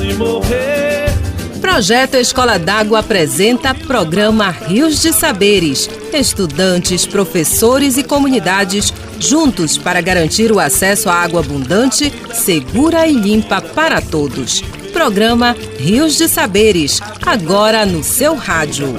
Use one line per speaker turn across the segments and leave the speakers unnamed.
em morrer.
Projeto Escola d'Água apresenta programa Rios de Saberes. Estudantes, professores e comunidades juntos para garantir o acesso à água abundante, segura e limpa para todos. Programa Rios de Saberes, agora no seu rádio.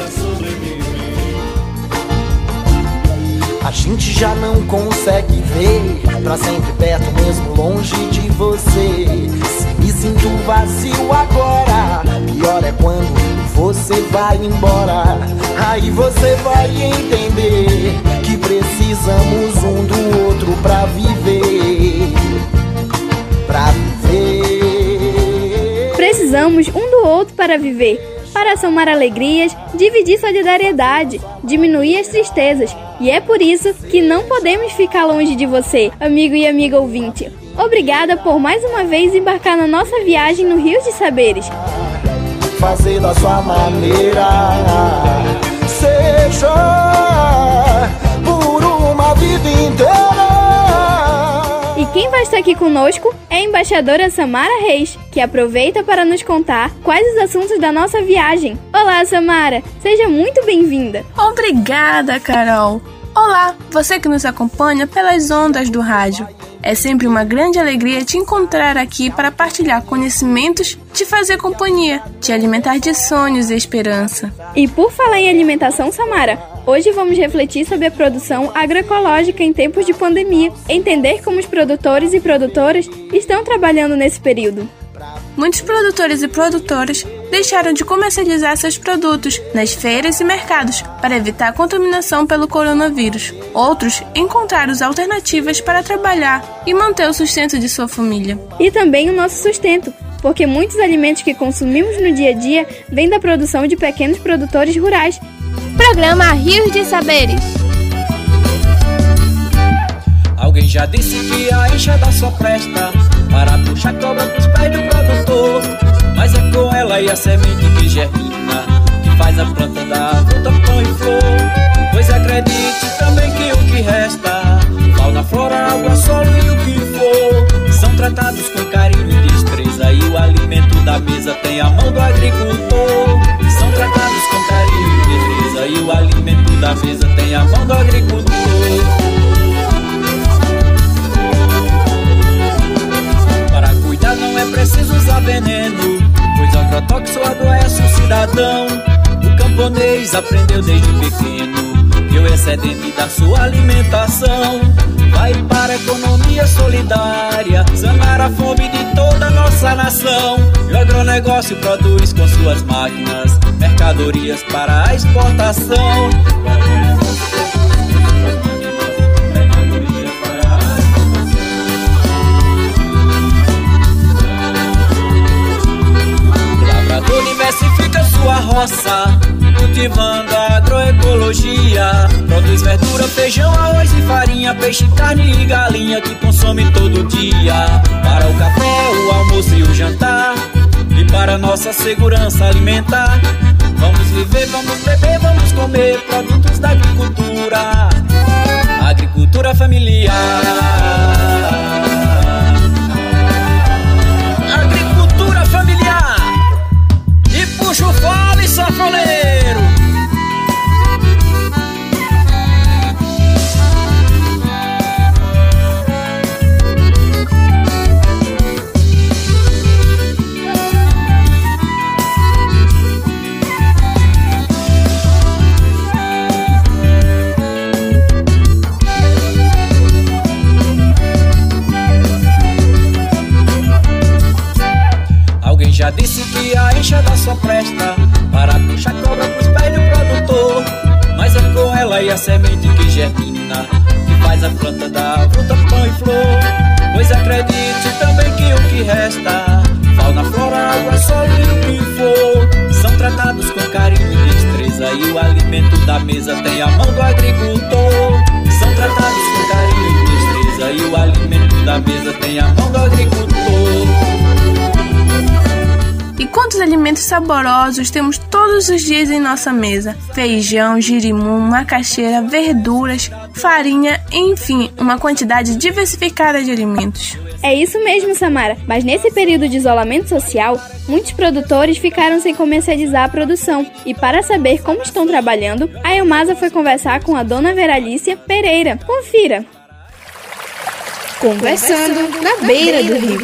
A gente já não consegue ver pra sempre perto, mesmo longe de você. Sinto vazio agora. Pior é quando você vai embora. Aí você vai entender que precisamos um do outro pra viver. Pra viver.
Precisamos um do outro para viver para somar alegrias, dividir solidariedade, diminuir as tristezas. E é por isso que não podemos ficar longe de você, amigo e amiga ouvinte. Obrigada por mais uma vez embarcar na nossa viagem no Rio de Saberes.
Fazer da sua maneira, seja por uma vida inteira.
E quem vai estar aqui conosco é a embaixadora Samara Reis, que aproveita para nos contar quais os assuntos da nossa viagem. Olá, Samara! Seja muito bem-vinda!
Obrigada, Carol! Olá, você que nos acompanha pelas ondas do rádio. É sempre uma grande alegria te encontrar aqui para partilhar conhecimentos, te fazer companhia, te alimentar de sonhos e esperança.
E por falar em alimentação, Samara, hoje vamos refletir sobre a produção agroecológica em tempos de pandemia, entender como os produtores e produtoras estão trabalhando nesse período.
Muitos produtores e produtoras deixaram de comercializar seus produtos nas feiras e mercados para evitar a contaminação pelo coronavírus. Outros encontraram alternativas para trabalhar e manter o sustento de sua família.
E também o nosso sustento, porque muitos alimentos que consumimos no dia a dia vêm da produção de pequenos produtores rurais.
Programa Rios de Saberes.
Alguém já disse que a enxada só presta para puxar cobra pros pés do produtor. Mas é com ela e a semente que germina que faz a planta dar fruta, pão e flor. Pois acredite também que o que resta, fauna, flora, água, solo e o que for, são tratados com carinho e destreza. E o alimento da mesa tem a mão do agricultor. São tratados com carinho e destreza. E o alimento da mesa tem a mão do agricultor. Aprendeu desde pequeno que o excedente da sua alimentação vai para a economia solidária, sanar a fome de toda a nossa nação. E o agronegócio produz com suas máquinas mercadorias para a exportação. diversifica sua roça, cultivando a agroecologia. Produz verdura, feijão, arroz e farinha, peixe, carne e galinha que consome todo dia. Para o café, o almoço e o jantar. E para nossa segurança alimentar. Vamos viver, vamos beber, vamos comer produtos da agricultura. Agricultura familiar. Tem a mão do agricultor e
quantos alimentos saborosos temos todos os dias em nossa mesa? Feijão, girimum, macaxeira, verduras, farinha, enfim, uma quantidade diversificada de alimentos.
É isso mesmo, Samara. Mas nesse período de isolamento social, muitos produtores ficaram sem comercializar a produção. E para saber como estão trabalhando, a Elmasa foi conversar com a dona Veralícia Pereira. Confira!
Conversando na beira do rio.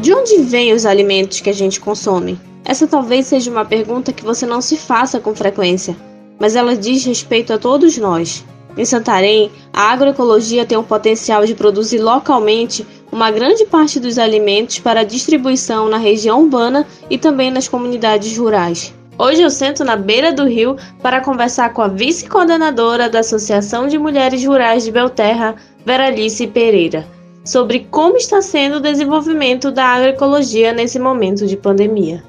De onde vêm os alimentos que a gente consome? Essa talvez seja uma pergunta que você não se faça com frequência, mas ela diz respeito a todos nós. Em Santarém, a agroecologia tem o potencial de produzir localmente uma grande parte dos alimentos para distribuição na região urbana e também nas comunidades rurais. Hoje eu sento na beira do rio para conversar com a vice-coordenadora da Associação de Mulheres Rurais de Belterra, Veralice Pereira, sobre como está sendo o desenvolvimento da agroecologia nesse momento de pandemia.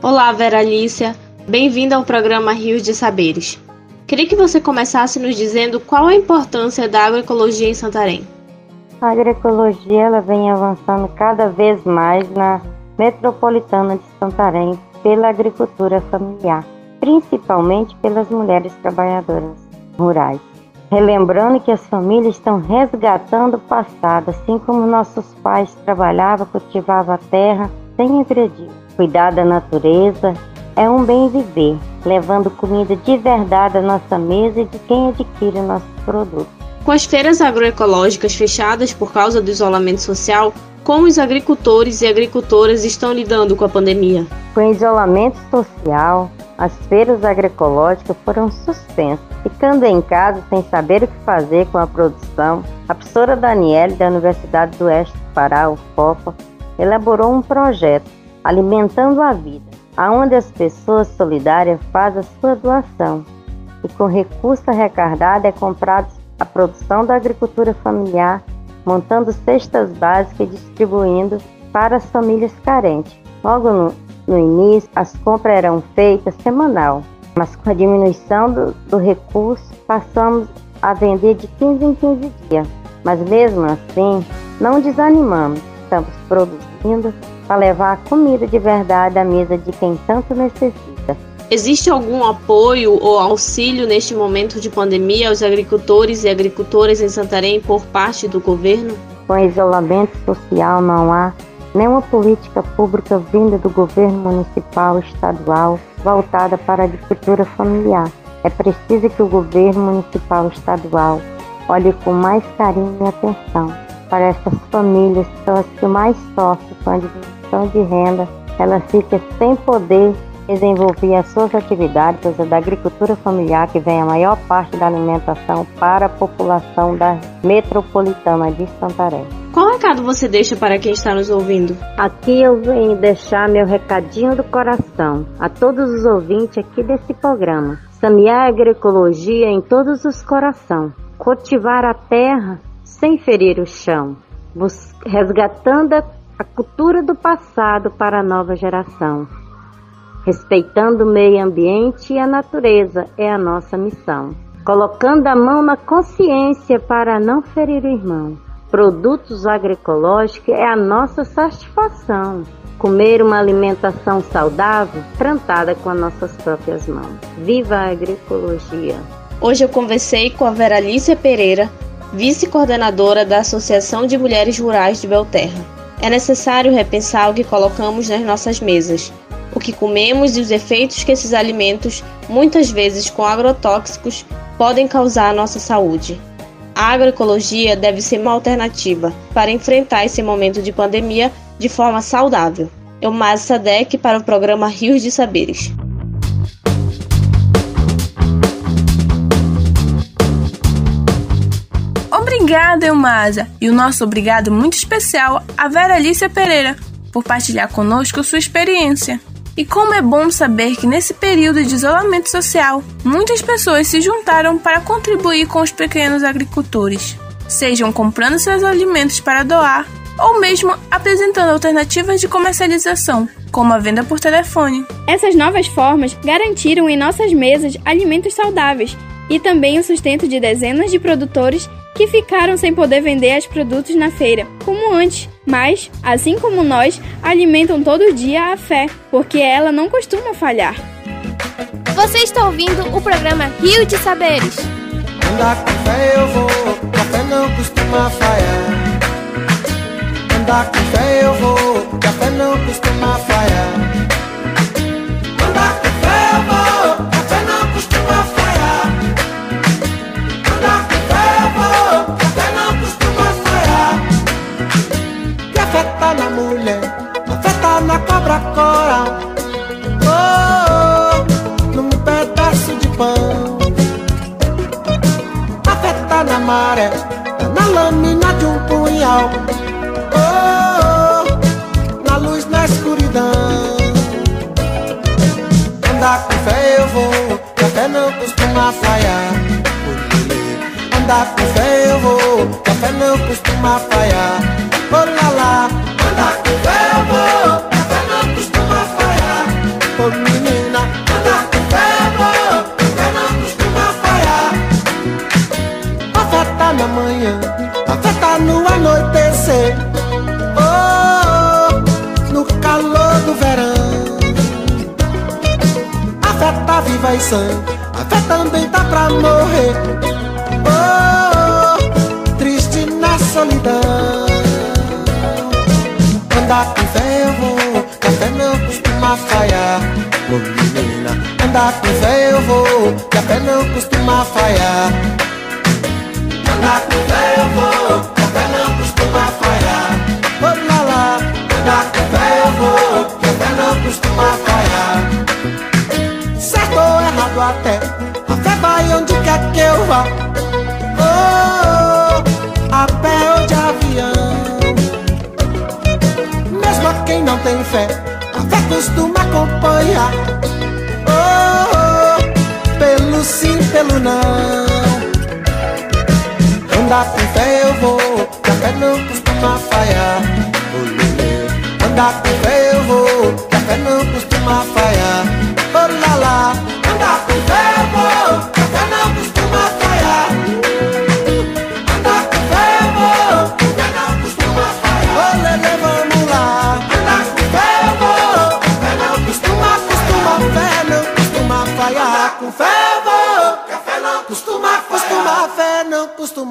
Olá, Veralícia, bem-vinda ao programa Rios de Saberes. Queria que você começasse nos dizendo qual a importância da agroecologia em Santarém.
A agroecologia ela vem avançando cada vez mais na metropolitana de Santarém pela agricultura familiar, principalmente pelas mulheres trabalhadoras rurais. Relembrando que as famílias estão resgatando o passado, assim como nossos pais trabalhavam, cultivavam a terra sem agredir. Cuidar da natureza é um bem viver, levando comida de verdade à nossa mesa e de quem adquire nossos produtos.
Com as feiras agroecológicas fechadas por causa do isolamento social, como os agricultores e agricultoras estão lidando com a pandemia?
Com o isolamento social, as feiras agroecológicas foram suspensas. Ficando em casa sem saber o que fazer com a produção, a professora Daniele, da Universidade do Oeste do Pará, UFOPA, elaborou um projeto Alimentando a Vida, aonde as pessoas solidárias fazem a sua doação e com recurso arrecadado é comprado a produção da agricultura familiar, montando cestas básicas e distribuindo para as famílias carentes. Logo no, no início, as compras eram feitas semanal, mas com a diminuição do, do recurso, passamos a vender de 15 em 15 dias. Mas mesmo assim, não desanimamos, estamos produzindo para levar a comida de verdade à mesa de quem tanto necessita.
Existe algum apoio ou auxílio neste momento de pandemia aos agricultores e agricultoras em Santarém por parte do governo?
Com isolamento social não há nenhuma política pública vinda do governo municipal estadual voltada para a agricultura familiar. É preciso que o governo municipal estadual olhe com mais carinho e atenção para essas famílias que são as que mais sofrem com a diminuição de renda. Ela fica sem poder desenvolver as suas atividades, seja, da agricultura familiar, que vem a maior parte da alimentação para a população da metropolitana de Santarém.
Qual recado você deixa para quem está nos ouvindo?
Aqui eu venho deixar meu recadinho do coração a todos os ouvintes aqui desse programa. Semear agroecologia em todos os corações. Cultivar a terra sem ferir o chão. Resgatando a cultura do passado para a nova geração Respeitando o meio ambiente e a natureza é a nossa missão. Colocando a mão na consciência para não ferir o irmão. Produtos agroecológicos é a nossa satisfação. Comer uma alimentação saudável, plantada com as nossas próprias mãos. Viva a agroecologia!
Hoje eu conversei com a Veralícia Pereira, vice-coordenadora da Associação de Mulheres Rurais de Belterra. É necessário repensar o que colocamos nas nossas mesas o que comemos e os efeitos que esses alimentos, muitas vezes com agrotóxicos, podem causar à nossa saúde. A agroecologia deve ser uma alternativa para enfrentar esse momento de pandemia de forma saudável. Eu, Mas Sadek, para o programa Rios de Saberes.
Obrigada, Elmasa, e o nosso obrigado muito especial a Vera Alicia Pereira por partilhar conosco sua experiência. E como é bom saber que nesse período de isolamento social, muitas pessoas se juntaram para contribuir com os pequenos agricultores, sejam comprando seus alimentos para doar ou mesmo apresentando alternativas de comercialização, como a venda por telefone.
Essas novas formas garantiram em nossas mesas alimentos saudáveis e também o sustento de dezenas de produtores que ficaram sem poder vender os produtos na feira, como antes, mas, assim como nós, alimentam todo dia a fé, porque ela não costuma falhar.
Você está ouvindo o programa Rio de Saberes.
Andar com fé eu vou, café não costuma falhar. Andar com fé eu vou, café não costuma falhar. Fé tá viva e sã, a fé também tá pra morrer. Oh, triste na solidão. Andar com fé eu vou, café não costuma falhar. Menina, andar com fé eu vou, café não costuma falhar. Andar com fé eu vou, ou errado até, a fé vai onde quer que eu vá. Oh, a pé ou de avião. Mesmo a quem não tem fé, a fé costuma acompanhar. Oh, oh, pelo sim, pelo não. Andar com fé eu vou, café não costuma falhar. Andar com fé eu vou, café não costuma falhar.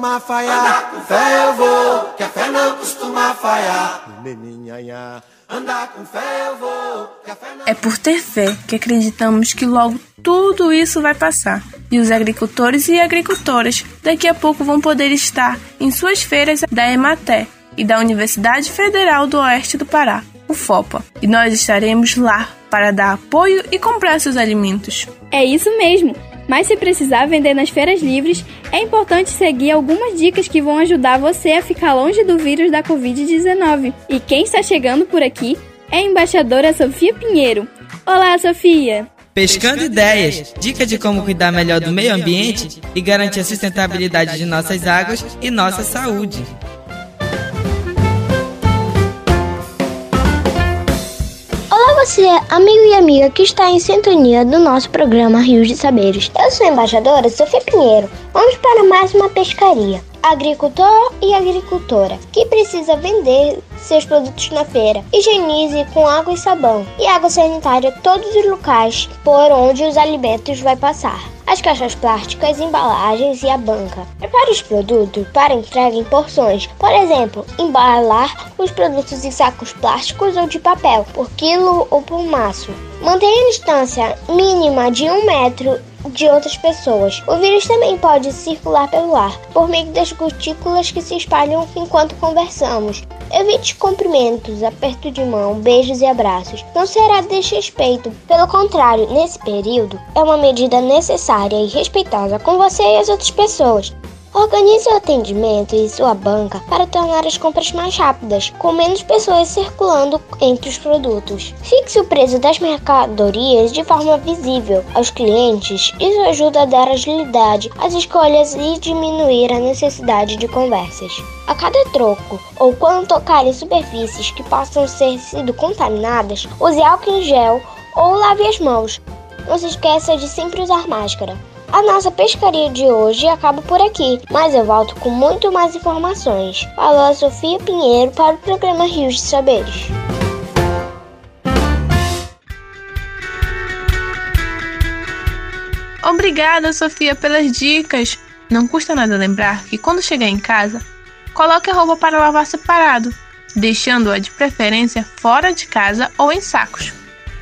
Costuma falhar. Com fé eu vou, que a fé não costuma falhar. Andar com fé eu vou, que a fé não
É por ter fé que acreditamos que logo tudo isso vai passar. E os agricultores e agricultoras daqui a pouco vão poder estar em suas feiras da Ematé e da Universidade Federal do Oeste do Pará, o FOPA. E nós estaremos lá para dar apoio e comprar seus alimentos.
É isso mesmo. Mas se precisar vender nas feiras livres, é importante seguir algumas dicas que vão ajudar você a ficar longe do vírus da Covid-19. E quem está chegando por aqui é a embaixadora Sofia Pinheiro. Olá, Sofia!
Pescando ideias, dica de como cuidar melhor do meio ambiente e garantir a sustentabilidade de nossas águas e nossa saúde.
Você, amigo e amiga que está em sintonia do nosso programa Rios de Saberes. Eu sou a embaixadora Sofia Pinheiro. Vamos para mais uma pescaria. Agricultor e agricultora que precisa vender seus produtos na feira. Higienize com água e sabão e água sanitária todos os locais por onde os alimentos vai passar. As caixas plásticas, embalagens e a banca. Prepare os produtos para entrega em porções. Por exemplo, embalar os produtos em sacos plásticos ou de papel, por quilo ou por maço. Mantenha a distância mínima de um metro de outras pessoas. O vírus também pode circular pelo ar, por meio das gotículas que se espalham enquanto conversamos. Evite cumprimentos, aperto de mão, beijos e abraços. Não será desrespeito. Pelo contrário, nesse período, é uma medida necessária e respeitosa com você e as outras pessoas. Organize o atendimento e sua banca para tornar as compras mais rápidas, com menos pessoas circulando entre os produtos. Fixe o preço das mercadorias de forma visível aos clientes. Isso ajuda a dar agilidade às escolhas e diminuir a necessidade de conversas. A cada troco ou quando tocar em superfícies que possam ter sido contaminadas, use álcool em gel ou lave as mãos. Não se esqueça de sempre usar máscara. A nossa pescaria de hoje acaba por aqui, mas eu volto com muito mais informações. Falou a Sofia Pinheiro para o programa Rios de Saberes.
Obrigada, Sofia, pelas dicas. Não custa nada lembrar que quando chegar em casa, coloque a roupa para lavar separado, deixando-a de preferência fora de casa ou em sacos.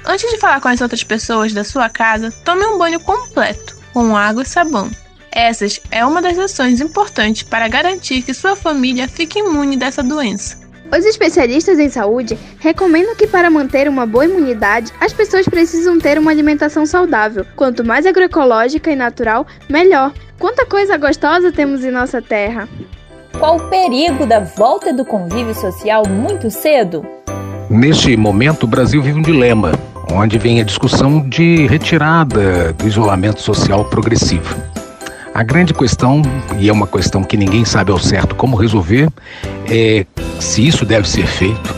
Antes de falar com as outras pessoas da sua casa, tome um banho completo, com água e sabão. Essas é uma das ações importantes para garantir que sua família fique imune dessa doença.
Os especialistas em saúde recomendam que, para manter uma boa imunidade, as pessoas precisam ter uma alimentação saudável. Quanto mais agroecológica e natural, melhor. Quanta coisa gostosa temos em nossa terra!
Qual o perigo da volta do convívio social muito cedo?
Neste momento, o Brasil vive um dilema, onde vem a discussão de retirada do isolamento social progressivo. A grande questão, e é uma questão que ninguém sabe ao certo como resolver, é se isso deve ser feito,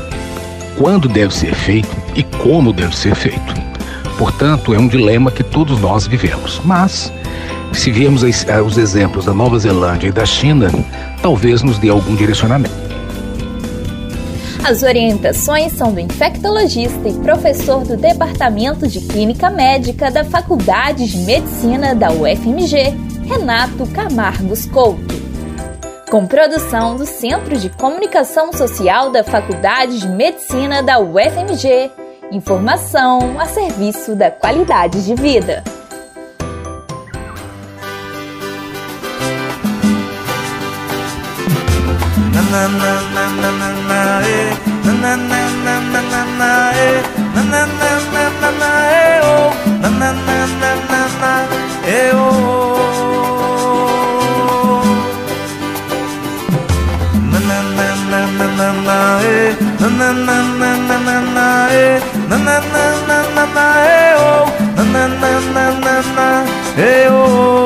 quando deve ser feito e como deve ser feito. Portanto, é um dilema que todos nós vivemos. Mas, se virmos os exemplos da Nova Zelândia e da China, talvez nos dê algum direcionamento.
As orientações são do infectologista e professor do Departamento de Clínica Médica da Faculdade de Medicina da UFMG, Renato Camargos Couto. Com produção do Centro de Comunicação Social da Faculdade de Medicina da UFMG. Informação a serviço da qualidade de vida.
Na na na na na na eh na na na na na na na eh na na na na na na eh oh na na na na na na eh oh na na na na na na na eh na na na na na na na eh na na na na na na eh oh na na na na na na eh oh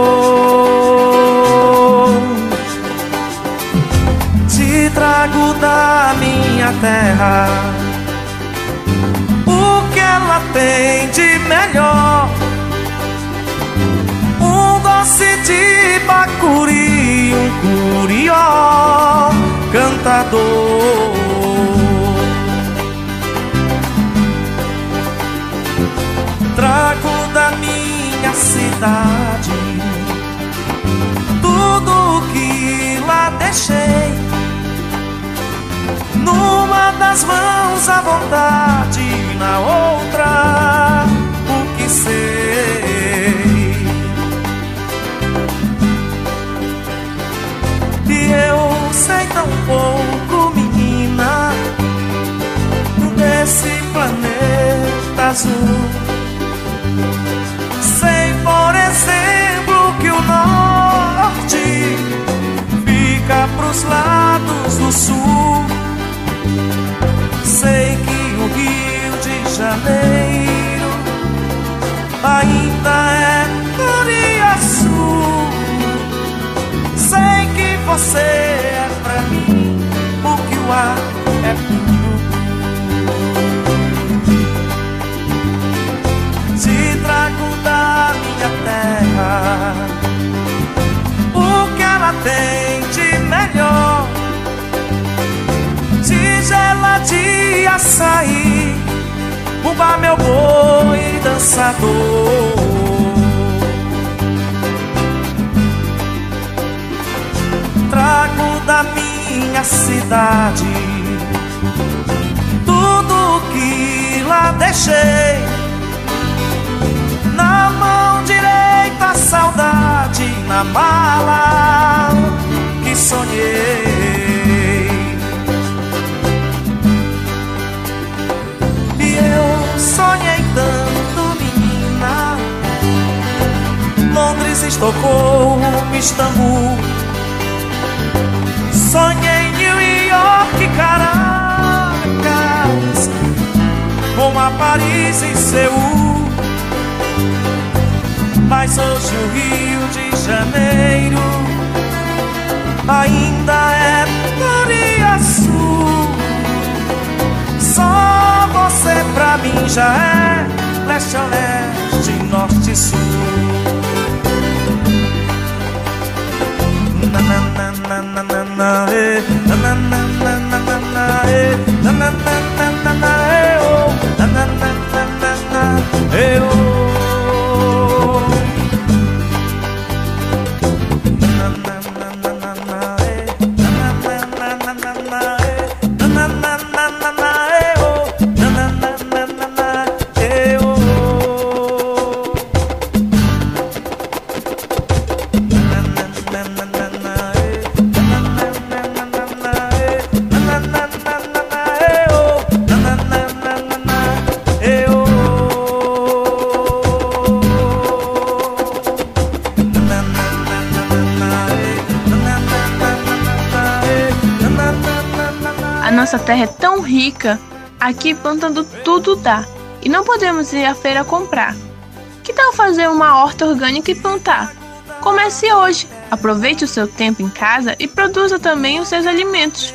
terra o que ela tem de melhor. Um doce de bacuri, um curió cantador. Trago da minha cidade tudo que lá deixei das mãos a vontade, na outra o que sei. E eu sei tão pouco, menina, desse planeta azul. Sei, por exemplo, que o norte fica pros lados do sul Janeiro ainda é Curiaçu. Sei que você é pra mim o que o ar é puro. Te trago da minha terra o que ela tem de melhor de açaí, Uba meu boi dançador. Trago da minha cidade tudo que lá deixei. Na mão direita a saudade, na mala que sonhei. Sonhei tanto, menina. Londres, Estocolmo, Istambul. Sonhei New York, Caracas, Roma, Paris e Seul. Mas hoje o Rio de Janeiro ainda é Sul. Só você já é leste a leste, norte e sul. Na na na na na na na na na na na na na na na
nossa terra é tão rica, aqui plantando tudo dá. E não podemos ir à feira comprar. Que tal fazer uma horta orgânica e plantar? Comece hoje. Aproveite o seu tempo em casa e produza também os seus alimentos.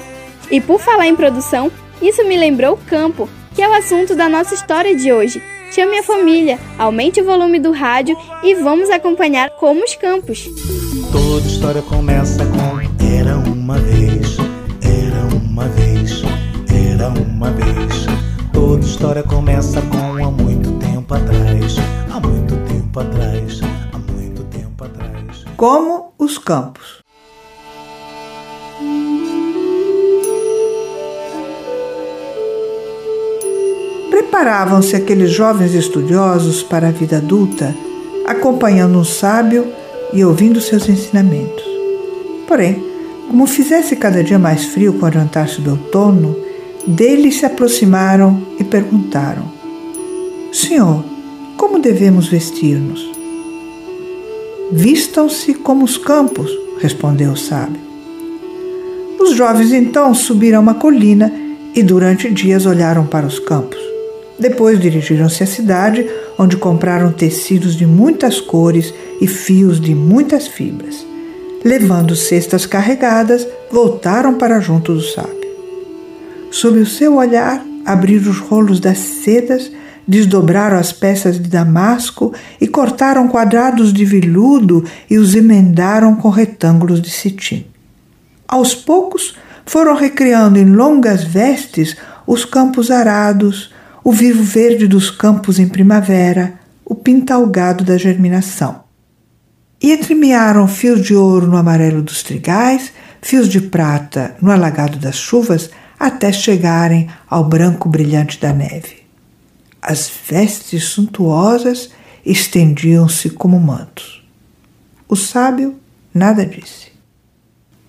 E por falar em produção, isso me lembrou o campo, que é o assunto da nossa história de hoje. Chame a família, aumente o volume do rádio e vamos acompanhar como os campos.
Toda história começa com Era uma vez, era uma vez, era uma vez. Toda história começa com há muito tempo atrás, há muito tempo atrás, há muito tempo atrás.
Como os campos. Preparavam-se aqueles jovens estudiosos para a vida adulta, acompanhando um sábio e ouvindo seus ensinamentos. Porém, como fizesse cada dia mais frio com o adiantar-se do outono, deles se aproximaram e perguntaram: Senhor, como devemos vestir-nos? Vistam-se como os campos, respondeu o sábio. Os jovens então subiram uma colina e durante dias olharam para os campos. Depois dirigiram-se à cidade, onde compraram tecidos de muitas cores e fios de muitas fibras. Levando cestas carregadas, voltaram para junto do sábio. Sob o seu olhar, abriram os rolos das sedas, desdobraram as peças de damasco e cortaram quadrados de veludo e os emendaram com retângulos de cetim. Aos poucos, foram recriando em longas vestes os campos arados, o vivo verde dos campos em primavera, o pintalgado da germinação. E entremearam fios de ouro no amarelo dos trigais, fios de prata no alagado das chuvas, até chegarem ao branco brilhante da neve. As vestes suntuosas estendiam-se como mantos. O sábio nada disse.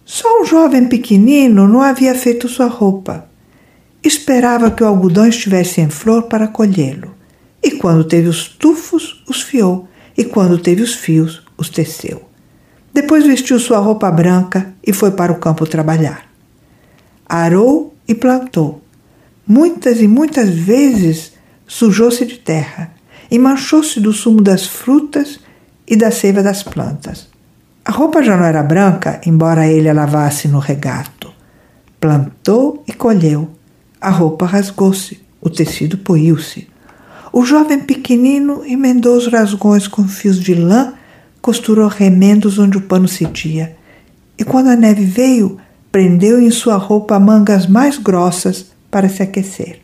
Só um jovem pequenino não havia feito sua roupa Esperava que o algodão estivesse em flor para colhê-lo. E quando teve os tufos, os fiou, e quando teve os fios, os teceu. Depois vestiu sua roupa branca e foi para o campo trabalhar. Arou e plantou. Muitas e muitas vezes sujou-se de terra e manchou-se do sumo das frutas e da seiva das plantas. A roupa já não era branca, embora ele a lavasse no regato. Plantou e colheu a roupa rasgou-se, o tecido poiu-se. O jovem pequenino emendou os rasgões com fios de lã, costurou remendos onde o pano cedia. E quando a neve veio, prendeu em sua roupa mangas mais grossas para se aquecer.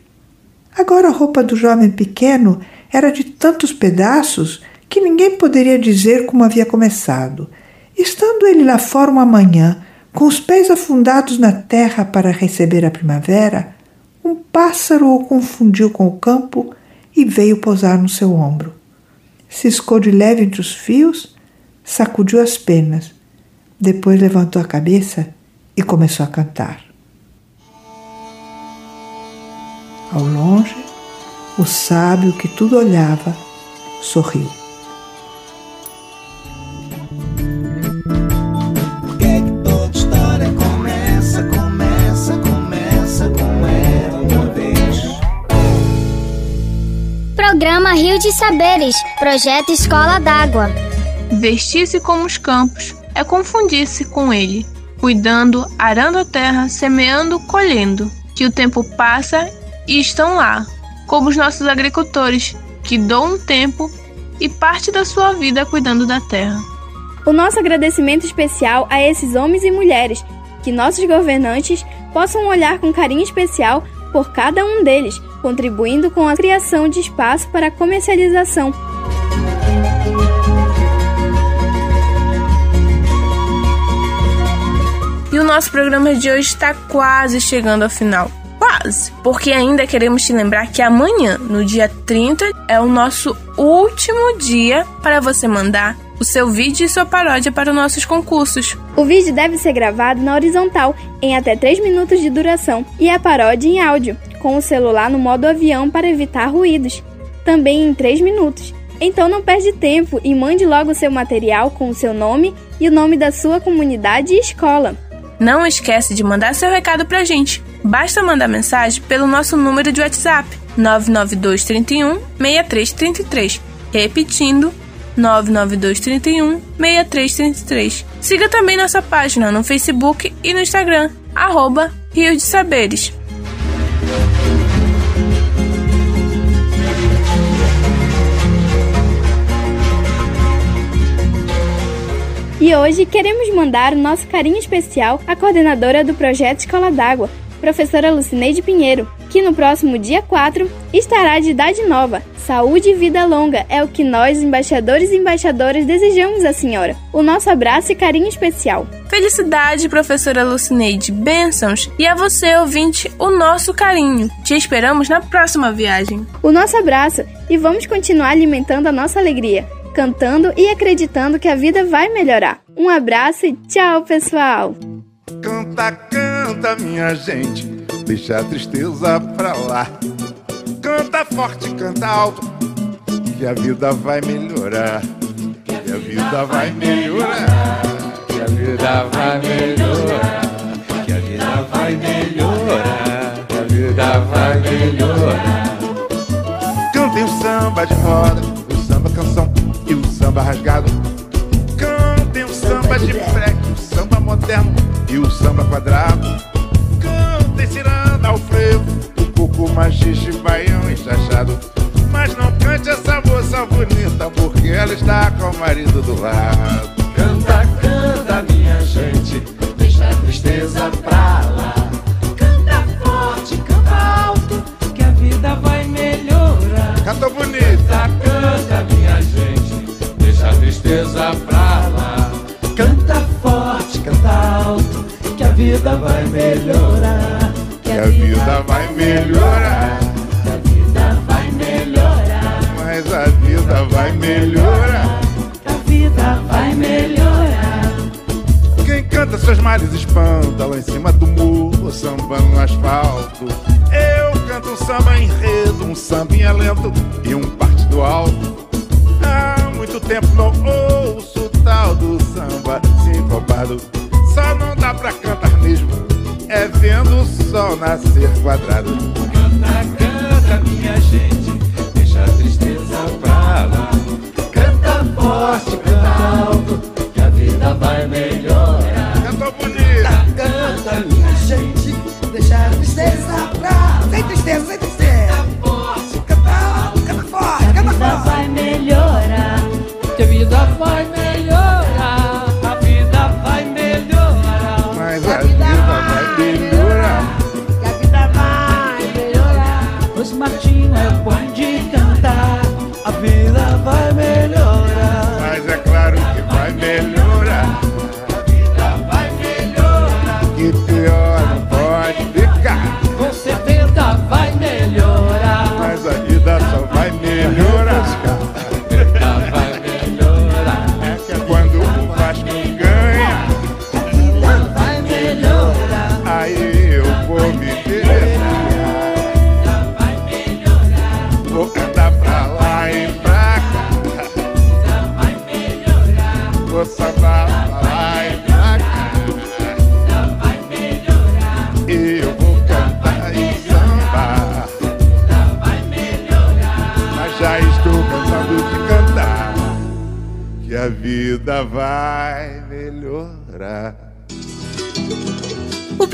Agora a roupa do jovem pequeno era de tantos pedaços que ninguém poderia dizer como havia começado. Estando ele lá fora uma manhã, com os pés afundados na terra para receber a primavera, um pássaro o confundiu com o campo e veio pousar no seu ombro. Ciscou de leve entre os fios, sacudiu as penas, depois levantou a cabeça e começou a cantar. Ao longe, o sábio que tudo olhava sorriu.
Programa Rio de Saberes, Projeto Escola d'Água.
Vestir-se como os campos é confundir-se com ele, cuidando, arando a terra, semeando, colhendo, que o tempo passa e estão lá, como os nossos agricultores, que dão um tempo e parte da sua vida cuidando da terra.
O nosso agradecimento especial a esses homens e mulheres, que nossos governantes possam olhar com carinho especial por cada um deles contribuindo com a criação de espaço para a comercialização.
E o nosso programa de hoje está quase chegando ao final. Quase! Porque ainda queremos te lembrar que amanhã, no dia 30, é o nosso último dia para você mandar o seu vídeo e sua paródia para os nossos concursos.
O vídeo deve ser gravado na horizontal, em até 3 minutos de duração, e a paródia em áudio, com o celular no modo avião para evitar ruídos, também em 3 minutos. Então não perde tempo e mande logo o seu material com o seu nome e o nome da sua comunidade e escola.
Não esquece de mandar seu recado pra gente. Basta mandar mensagem pelo nosso número de WhatsApp 992 31 6333. Repetindo 992 31 6333. Siga também nossa página no Facebook e no Instagram, arroba Rio de Saberes.
E hoje queremos mandar o nosso carinho especial à coordenadora do projeto Escola d'Água, professora Lucineide Pinheiro, que no próximo dia 4 estará de idade nova. Saúde e vida longa é o que nós, embaixadores e embaixadoras, desejamos à senhora. O nosso abraço e carinho especial.
Felicidade, professora Lucineide, bênçãos e a você, ouvinte, o nosso carinho. Te esperamos na próxima viagem.
O nosso abraço e vamos continuar alimentando a nossa alegria cantando e acreditando que a vida vai melhorar. Um abraço e tchau, pessoal!
Canta, canta, minha gente, deixa a tristeza pra lá. Canta forte, canta alto, que a vida vai melhorar. Que a vida vai melhorar. Que a vida vai melhorar. Que a vida vai melhorar. Que a vida vai melhorar. Cantem o samba de roda, o samba canção samba rasgado. Cantem o samba de freque, o samba moderno e o samba quadrado. Cantem ciranda ao frevo, o coco machixe, baião e chachado. Mas não cante essa moça bonita, porque ela está com o marido do lado.
Vida vai melhorar. Que a vida vai melhorar.
Que a vida vai melhorar. Mas a vida vai melhorar.
Que a vida vai melhorar.
Quem canta seus males espanta lá em cima do muro, samba no asfalto. Eu canto um samba enredo, um sambinha lento e um partido alto. Há muito tempo não ouço tal do samba sincopado. Dá pra cantar mesmo, é vendo o sol nascer quadrado.
Canta, canta, minha gente, deixa a tristeza pra lá. Canta forte, canta alto, que a vida vai melhorar.
Canta bonito.
Canta, minha gente, deixa a tristeza pra lá. Sem tristeza, sem tristeza.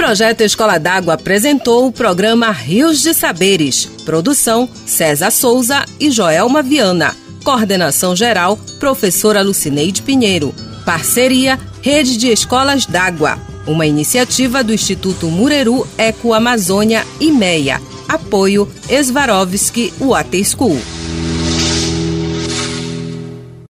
Projeto Escola d'Água apresentou o programa Rios de Saberes. Produção: César Souza e Joelma Viana. Coordenação geral: Professora Lucineide Pinheiro. Parceria: Rede de Escolas d'Água. Uma iniciativa do Instituto Mureru Eco Amazônia e MEIA. Apoio: Esvarovski Water School.